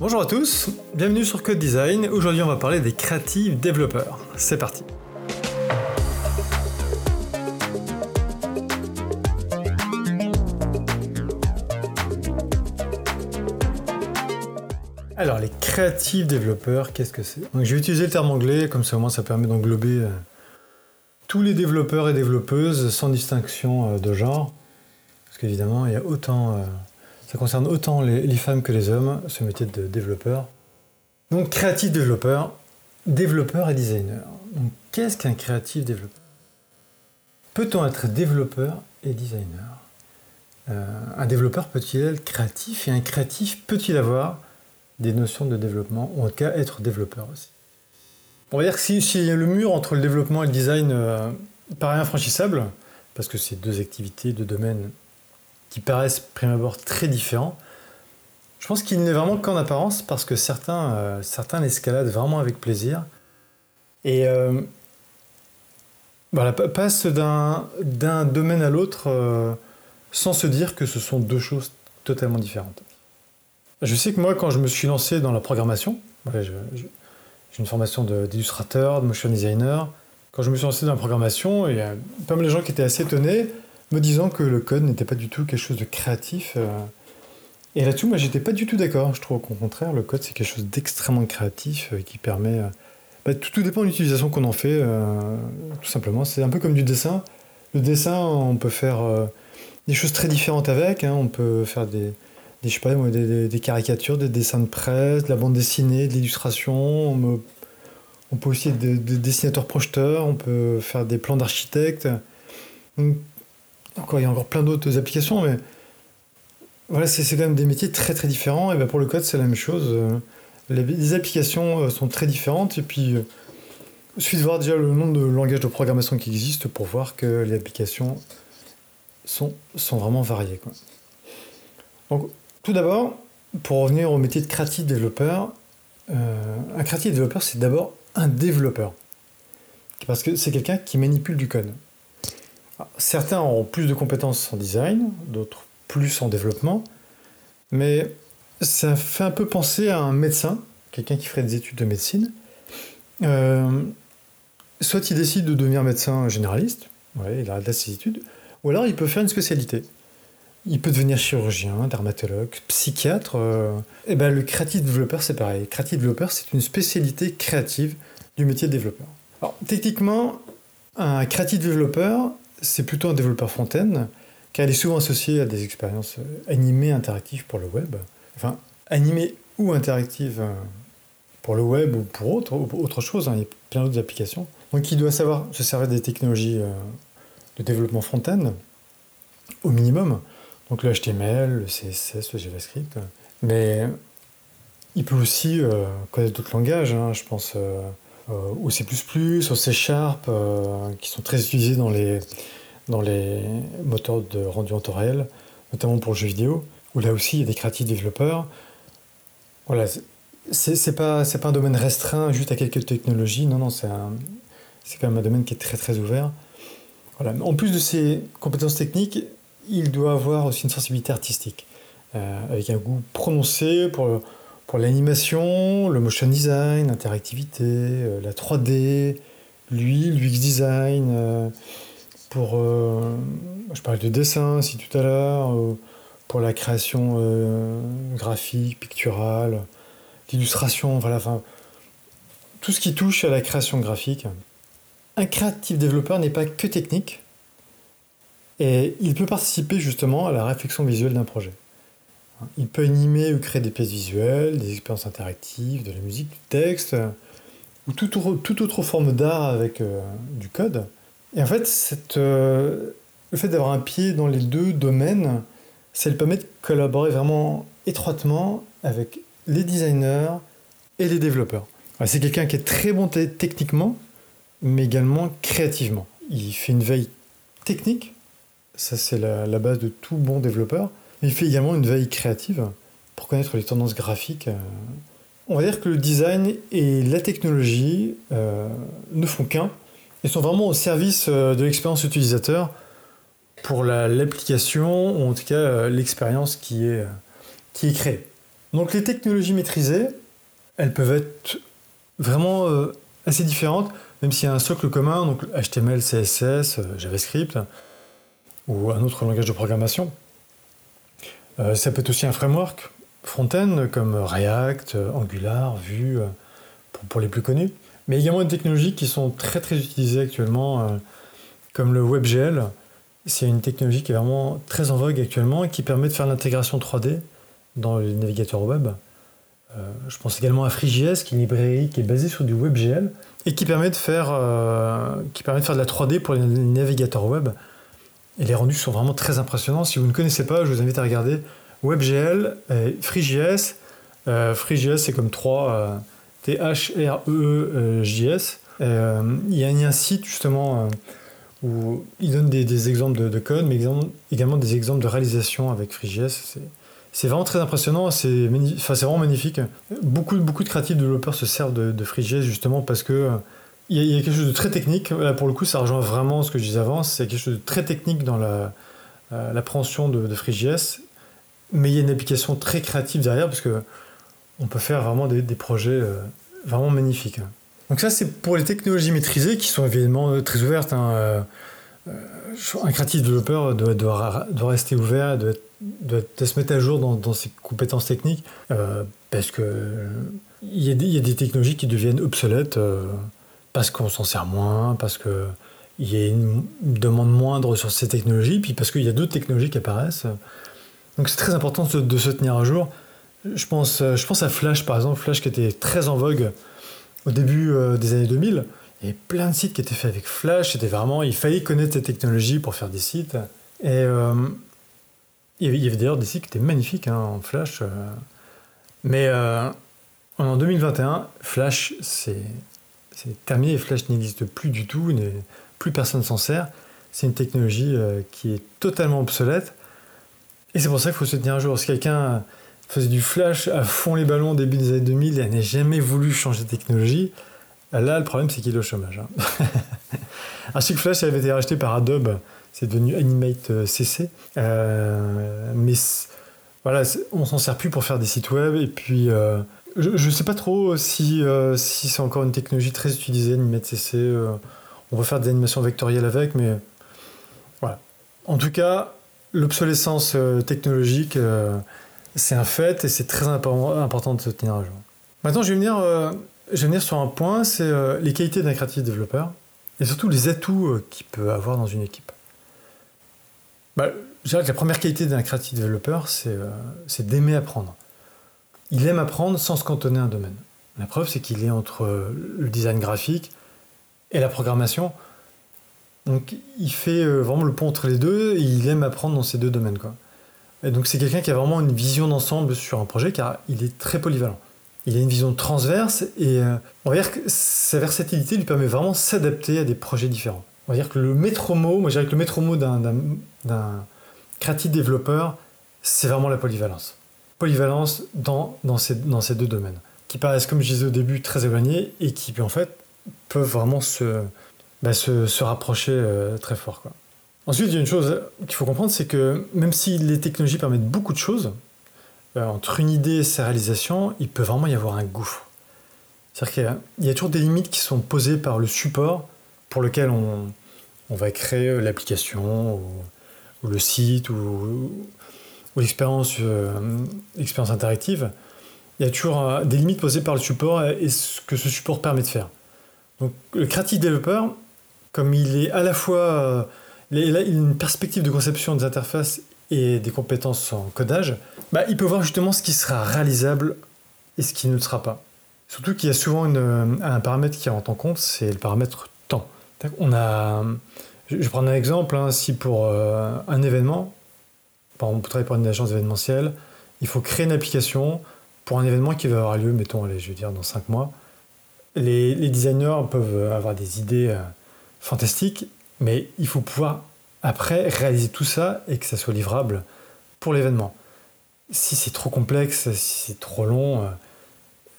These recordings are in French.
Bonjour à tous, bienvenue sur Code Design. Aujourd'hui, on va parler des créatifs développeurs. C'est parti. Alors, les créatifs développeurs, qu'est-ce que c'est? Donc, je vais utiliser le terme anglais, comme ça au moins ça permet d'englober euh, tous les développeurs et développeuses sans distinction euh, de genre. Parce qu'évidemment, il y a autant. Ça concerne autant les, femmes que les hommes, ce métier de développeur. Donc, créatif développeur, développeur et designer. Donc, qu'est-ce qu'un créatif développeur? Peut-on être développeur et designer? Euh, Un développeur peut-il être créatif et un créatif peut-il avoir des notions de développement, ou en tout cas être développeur aussi? On va dire que si, si le mur entre le développement et le design euh, paraît infranchissable, parce que c'est deux activités, deux domaines qui paraissent prime abord très différents, je pense qu'il n'est vraiment qu'en apparence parce que certains, euh, certains l'escaladent vraiment avec plaisir. Et euh, voilà, pa- passent d'un domaine à l'autre euh, sans se dire que ce sont deux choses totalement différentes. Je sais que moi, quand je me suis lancé dans la programmation, j'ai une formation d'illustrateur, de, motion designer, quand je me suis lancé dans la programmation, il y a pas mal de gens qui étaient assez étonnés, me disant que le code n'était pas du tout quelque chose de créatif. euh, et là-dessus, moi, j'étais pas du tout d'accord. Je trouve qu'au contraire, le code, c'est quelque chose d'extrêmement créatif euh, qui permet. euh, bah, tout, tout dépend de l'utilisation qu'on en fait, tout simplement. C'est un peu comme du dessin. Le dessin, on peut faire des choses très différentes avec. hein. On peut faire des, des, caricatures, des dessins de presse, de la bande dessinée, de l'illustration. On, peut aussi être des, des dessinateurs projeteurs. On peut faire des plans d'architecte. Il y a encore plein d'autres applications, mais voilà, c'est quand même des métiers très très différents. Et ben pour le code, c'est la même chose. Euh, Les, applications euh, sont très différentes. Et puis, euh, il suffit de voir déjà le nombre de langages de programmation qui existent pour voir que les applications sont, sont vraiment variées. quoi. Donc, tout d'abord, pour revenir au métier de creative développeur, euh, un creative développeur, c'est d'abord un développeur. Parce que c'est quelqu'un qui manipule du code. Certains auront plus de compétences en design, d'autres plus en développement, mais ça fait un peu penser à un médecin, quelqu'un qui ferait des études de médecine. Euh, soit il décide de devenir médecin généraliste, il arrête ses études, ou alors il peut faire une spécialité. Il peut devenir chirurgien, dermatologue, psychiatre. euh, et ben le creative developer, c'est pareil. Creative developer, c'est une spécialité créative du métier de développeur. Techniquement, un creative developer, c'est plutôt un développeur front-end, car il est souvent associé à des expériences euh, animées, interactives pour le web. Enfin, animées ou interactives euh, pour le web ou pour autre, autre chose, hein, il y a plein d'autres applications. Donc il doit savoir se servir des technologies euh, de développement front-end, au minimum. Donc le HTML, le CSS, le JavaScript. Mais il peut aussi connaître d'autres langages, hein, je pense au C++, au C Sharp, euh, qui sont très utilisés dans les, dans les moteurs de rendu en temps réel, notamment pour le jeu vidéo, où là aussi il y a des créatifs développeurs. Voilà, c'est- pas, pas un domaine restreint juste à quelques technologies, non, non, c'est quand même un domaine qui est très très ouvert. Voilà. En plus de ses compétences techniques, il doit avoir aussi une sensibilité artistique, euh, avec un goût prononcé pour, pour l'animation, le motion design, l'interactivité, euh, la 3D, l'UI, l'UX design, euh, pour, euh, je parlais de dessin aussi tout à l'heure, pour la création graphique, picturale, l'illustration, voilà, enfin, tout ce qui touche à la création graphique. Un créatif développeur n'est pas que technique, et il peut participer justement à la réflexion visuelle d'un projet. Il peut animer ou créer des pièces visuelles, des expériences interactives, de la musique, du texte, ou toute autre, forme d'art avec euh, du code. Et en fait, euh, le fait d'avoir un pied dans les deux domaines, ça lui permet de collaborer vraiment étroitement avec les designers et les développeurs. C'est quelqu'un qui est très bon te- techniquement, mais également créativement. Il fait une veille technique, ça c'est la, base de tout bon développeur, il fait également une veille créative pour connaître les tendances graphiques. euh. On va dire que le design et la technologie euh, ne font qu'un et sont vraiment au service euh, de l'expérience utilisateur pour la- l'application, ou en tout cas l'expérience qui est, créée. Donc les technologies maîtrisées, elles peuvent être vraiment assez différentes, même s'il y a un socle commun, donc HTML, CSS, JavaScript, ou un autre langage de programmation. Euh, ça peut être aussi un framework front-end comme React, Angular, Vue, pour, les plus connus. Mais également des technologies qui sont très très utilisées actuellement, comme le WebGL. C'est une technologie qui est vraiment très en vogue actuellement et qui permet de faire l'intégration 3D dans les navigateurs web. Euh, je pense également à FreeJS, qui est une librairie qui est basée sur du WebGL et qui permet de faire, euh, qui permet de, faire de la 3D pour les navigateurs web. Et les rendus sont vraiment très impressionnants. Si vous ne connaissez pas, je vous invite à regarder WebGL et FreeJS. Euh, FreeJS, c'est comme 3 T-H-R-E-J-S. Il y a un site justement où il donne des, exemples de, code, mais également des exemples de réalisation avec FreeJS. C'est vraiment très impressionnant, c'est vraiment magnifique. Beaucoup, beaucoup de créatifs développeurs se servent de, de FreeJS justement parce que il y, a quelque chose de très technique. Là, pour le coup, ça rejoint vraiment ce que je disais avant. C'est quelque chose de très technique dans euh, l'appréhension de, de FreeJS, mais il y a une application très créative derrière parce que on peut faire vraiment des, projets euh, vraiment magnifiques. Donc ça, c'est pour les technologies maîtrisées qui sont évidemment euh, très ouvertes. Hein. un créatif développeur doit, doit, doit, rester ouvert, doit de, se mettre à jour dans, ses compétences techniques euh, parce que il y, a des technologies qui deviennent obsolètes euh, parce qu'on s'en sert moins, parce que il y a une demande moindre sur ces technologies, puis parce qu'il y a d'autres technologies qui apparaissent. Donc c'est très important de, se tenir à jour. Je pense, je pense à Flash par exemple, Flash qui était très en vogue au début euh, des années 2000. Il y avait plein de sites qui étaient faits avec Flash. C'était vraiment, il fallait connaître ces technologies pour faire des sites. Et il y avait, d'ailleurs des sites qui étaient magnifiques hein, en Flash. Euh. mais euh, en 2021, Flash, c'est terminé. Flash n'existe plus du tout. Plus personne s'en sert. C'est une technologie euh, qui est totalement obsolète. Et c'est pour ça qu'il faut se tenir un jour. Si quelqu'un faisait du Flash à fond les ballons au début des années 2000 et n'a jamais voulu changer de technologie, là, le problème, c'est qu'il est au chômage. Hein. Que Flash avait été racheté par Adobe c'est devenu Animate euh, CC. Euh, mais voilà, on s'en sert plus pour faire des sites web. Et puis, euh, je ne sais pas trop si, si c'est encore une technologie très utilisée, Animate CC. on va faire des animations vectorielles avec, mais voilà. En tout cas, l'obsolescence technologique, c'est un fait et c'est très important de se tenir à jour. Maintenant, je vais venir, sur un point, c'est les qualités d'un créatif développeur et surtout les atouts qu'il peut avoir dans une équipe. Bah, je dirais que la première qualité d'un creative developer, euh, c'est d'aimer apprendre. Il aime apprendre sans se cantonner à un domaine. La preuve, c'est qu'il est entre euh, le design graphique et la programmation. Donc, il fait euh, vraiment le pont entre les deux et il aime apprendre dans ces deux domaines. Et donc, c'est quelqu'un qui a vraiment une vision d'ensemble sur un projet car il est très polyvalent. Il a une vision transverse et on va dire que sa versatilité lui permet vraiment de s'adapter à des projets différents. On va dire que le maître mot, moi je dirais que le maître mot d'un d'un creative développeur, c'est vraiment la polyvalence. Polyvalence dans, dans, ces, dans ces deux domaines, qui paraissent, comme je disais au début, très éloignés et qui, en fait, peuvent vraiment se, bah, se, se, rapprocher euh, très fort. Quoi. Ensuite, il y a une chose qu'il faut comprendre, c'est que même si les technologies permettent beaucoup de choses, euh, entre une idée et sa réalisation, il peut vraiment y avoir un gouffre. C'est-à-dire qu'il y, a toujours des limites qui sont posées par le support pour lequel on, on va créer l'application ou, ou le site ou, l'expérience euh, interactive, il y a toujours euh, des limites posées par le support et ce que ce support permet de faire. Donc le creative developer, comme il est à la fois euh, il a une perspective de conception des interfaces et des compétences en codage, bah, il peut voir justement ce qui sera réalisable et ce qui ne le sera pas. Surtout qu'il y a souvent un paramètre qui rentre en compte, c'est le paramètre temps. On a je, vais prendre un exemple. Hein. si pour euh, un événement, par exemple, vous pour une agence événementielle, il faut créer une application pour un événement qui va avoir lieu, mettons, allez, je veux dire, dans 5 mois. Les, designers peuvent avoir des idées euh, fantastiques, mais il faut pouvoir après réaliser tout ça et que ça soit livrable pour l'événement. Si c'est trop complexe, si c'est trop long, euh,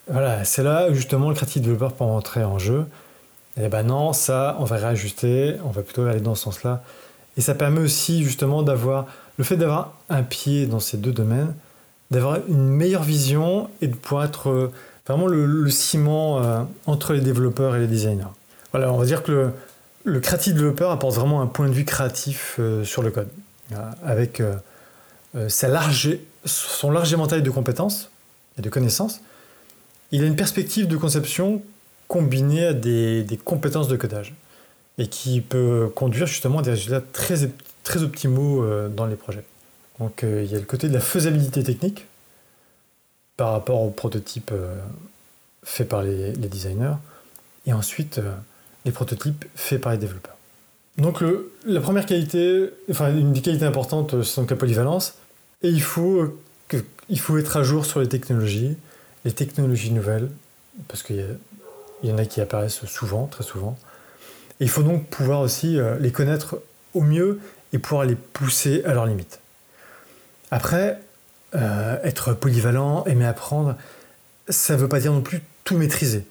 voilà, c'est là justement le creative developer peut entrer en jeu. Et eh ben non, ça, on va réajuster, on va plutôt aller dans ce sens-là. Et ça permet aussi justement d'avoir, le fait d'avoir un pied dans ces deux domaines, d'avoir une meilleure vision et de pouvoir être euh, vraiment le, ciment euh, entre les développeurs et les designers. Voilà, on va dire que le, le creative developer apporte vraiment un point de vue créatif sur le code, avec sa large, son large éventail de compétences et de connaissances. Il a une perspective de conception combinée à des compétences de codage et qui peut conduire justement à des résultats très, très optimaux dans les projets. Donc euh, il y a le côté de la faisabilité technique par rapport au prototype euh, fait par les, designers, et ensuite euh, les prototypes faits par les développeurs. Donc la première qualité, enfin une des qualités importantes, c'est donc la polyvalence, et il faut, il faut être à jour sur les technologies, les technologies nouvelles, parce qu'il y, y, en a qui apparaissent souvent, très souvent. Il faut donc pouvoir aussi les connaître au mieux et pouvoir les pousser à leurs limites. Après, euh, être polyvalent, aimer apprendre, ça ne veut pas dire non plus tout maîtriser.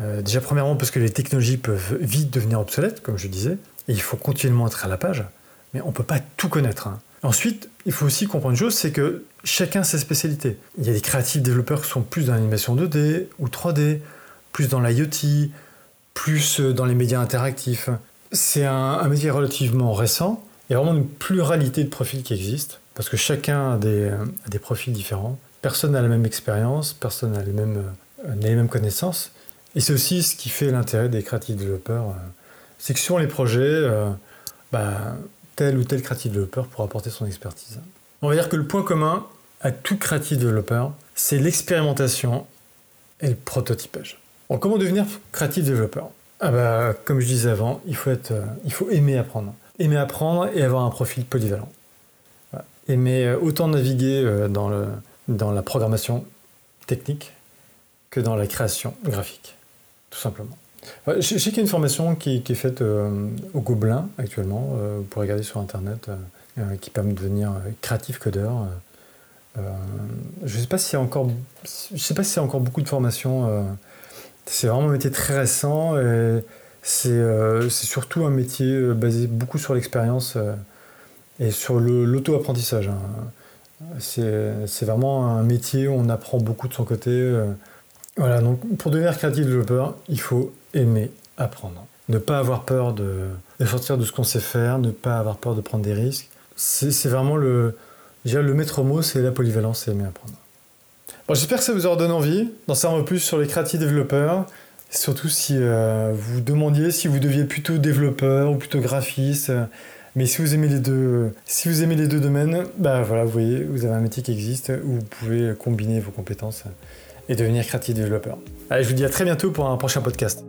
Euh, déjà, premièrement, parce que les technologies peuvent vite devenir obsolètes, comme je disais, et il faut continuellement être à la page, mais on ne peut pas tout connaître. Hein. Ensuite, il faut aussi comprendre une chose, c'est que chacun a ses spécialités. Il y a des créatifs développeurs qui sont plus dans l'animation 2D ou 3D, plus dans l'IoT, plus dans les médias interactifs. C'est un, métier relativement récent, il y a vraiment une pluralité de profils qui existent parce que chacun a des, profils différents. Personne n'a la même expérience, personne n'a les, mêmes, euh, connaissances. Et c'est aussi ce qui fait l'intérêt des creative developers. Euh, c'est que sur les projets, euh, bah, tel ou tel creative developer pourra apporter son expertise. On va dire que le point commun à tout creative developer, c'est l'expérimentation et le prototypage. Comment devenir creative developer ah bah, Comme je disais avant, il faut, être, il faut aimer apprendre. Aimer apprendre et avoir un profil polyvalent aimer euh, autant naviguer euh, dans, le, dans la programmation technique que dans la création graphique, tout simplement. je, sais qu'il y a une formation qui, est faite euh, au Gobelin actuellement, vous pourrez regarder sur Internet, qui permet de devenir créatif codeur. je ne sais pas s'il sais pas s'il y encore beaucoup de formations. C'est vraiment un métier très récent et c'est surtout un métier basé beaucoup sur l'expérience et sur l'auto-apprentissage. Hein. C'est vraiment un métier où on apprend beaucoup de son côté. Euh. Voilà, donc pour devenir créatif développeur, il faut aimer apprendre. Ne pas avoir peur de, sortir de ce qu'on sait faire, ne pas avoir peur de prendre des risques. C'est vraiment le, le maître mot, c'est la polyvalence et aimer apprendre. Bon, J'espère que ça vous aura donné envie d'en savoir plus sur les créatifs développeurs. Surtout si euh, vous demandiez si vous deviez plutôt développeur ou plutôt graphiste. Mais si vous aimez les deux, si vous aimez les deux domaines, bah voilà, vous voyez, vous avez un métier qui existe où vous pouvez combiner vos compétences et devenir créatif développeur. Allez, je vous dis à très bientôt pour un prochain podcast.